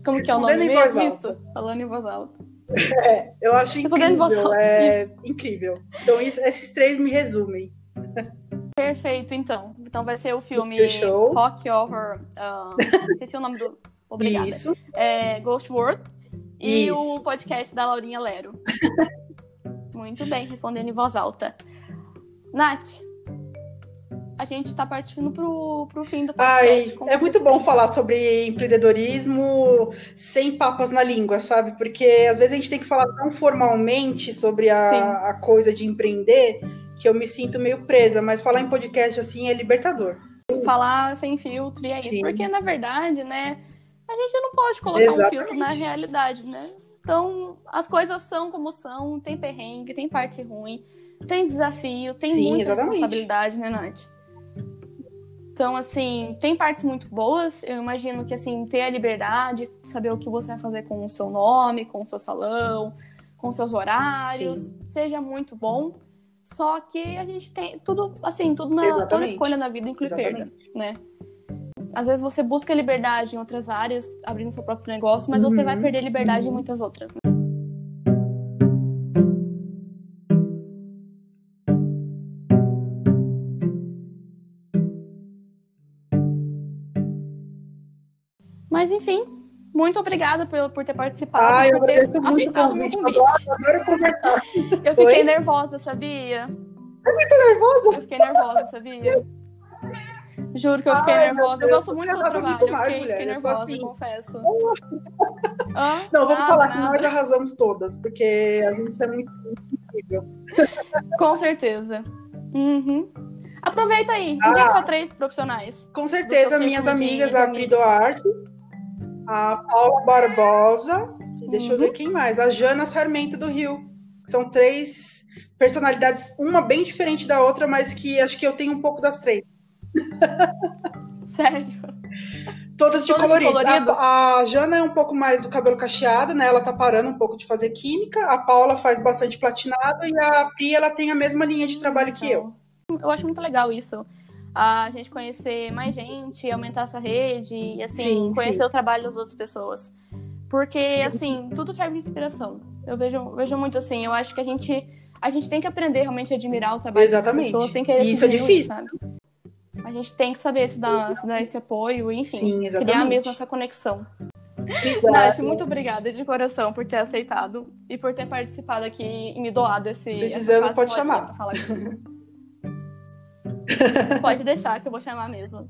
Como que é o nome em voz mesmo? alta. Isso? Falando em voz alta. É, eu acho voz incrível. alta, É incrível. Então, isso- esses três me resumem. Perfeito, então. Então vai ser o filme Show. Rock Horror. ah, esqueci o nome do. Obrigada. Isso. É, Ghost World. E Isso. o podcast da Laurinha Lero. Muito bem, respondendo em voz alta. Nath, a gente tá partindo pro, pro fim do podcast. Ai, é muito bom falar sobre empreendedorismo sem papas na língua, sabe? Porque às vezes a gente tem que falar tão formalmente sobre a, a coisa de empreender que eu me sinto meio presa, mas falar em podcast assim é libertador. falar sem filtro, e é isso. Sim. Porque, na verdade, né, a gente não pode colocar um Exatamente. filtro na realidade, né? Então, as coisas são como são, tem perrengue, tem parte ruim, tem desafio, tem Sim, muita exatamente. responsabilidade, né, Nath? Então, assim, tem partes muito boas. Eu imagino que, assim, ter a liberdade, saber o que você vai fazer com o seu nome, com o seu salão, com seus horários, seja muito bom. Só que a gente tem tudo, assim, tudo na toda escolha na vida inclui perda, Exatamente. né? Às vezes você busca liberdade em outras áreas, abrindo seu próprio negócio, mas você Uhum, vai perder liberdade em uhum. muitas outras. né? Mas enfim, muito obrigada por, por ter participado, Ah, eu por ter agradeço muito o aceitado o meu convite. Adoro, conversar. Eu fiquei Oi? nervosa, sabia? nervosa? Eu fiquei nervosa, sabia? Juro que eu fiquei Ai, nervosa. Eu gosto você muito do arrasa trabalho. muito mais, eu fiquei, mulher. Nervosa, assim. confesso. Não, vamos Nada, falar que nada. nós arrasamos todas, porque a gente é muito incrível. Com certeza. Uhum. Aproveita aí, Ah. indica pra três profissionais. Com certeza, minhas amigas, a. Pri Duarte, a Paula Barbosa, e deixa eu Uhum. ver quem mais, a Jana Sarmento do Rio. São três personalidades, uma bem diferente da outra, mas que acho que eu tenho um pouco das três. Sério. Todas de Todas coloridos? A, a Jana é um pouco mais do cabelo cacheado, né? Ela tá parando um pouco de fazer química. A Paula faz bastante platinado e a Pri, ela tem a mesma linha de trabalho que eu. Então, Eu acho muito legal isso. A gente conhecer mais gente, aumentar essa rede e, assim, Sim, conhecer sim. o trabalho das outras pessoas. Porque, Sim. assim, tudo serve de inspiração. Eu vejo, vejo muito assim. Eu acho que a gente, a gente tem que aprender realmente a admirar o trabalho Exatamente. das pessoas sem querer E isso é difícil. sabe? A gente tem que saber se dar, se dar esse apoio, enfim, criar mesmo essa conexão. Obrigada. Nath, muito obrigada de coração por ter aceitado e por ter participado aqui e me doado esse. Precisando, pode chamar. falar aqui. pode deixar que eu vou chamar mesmo.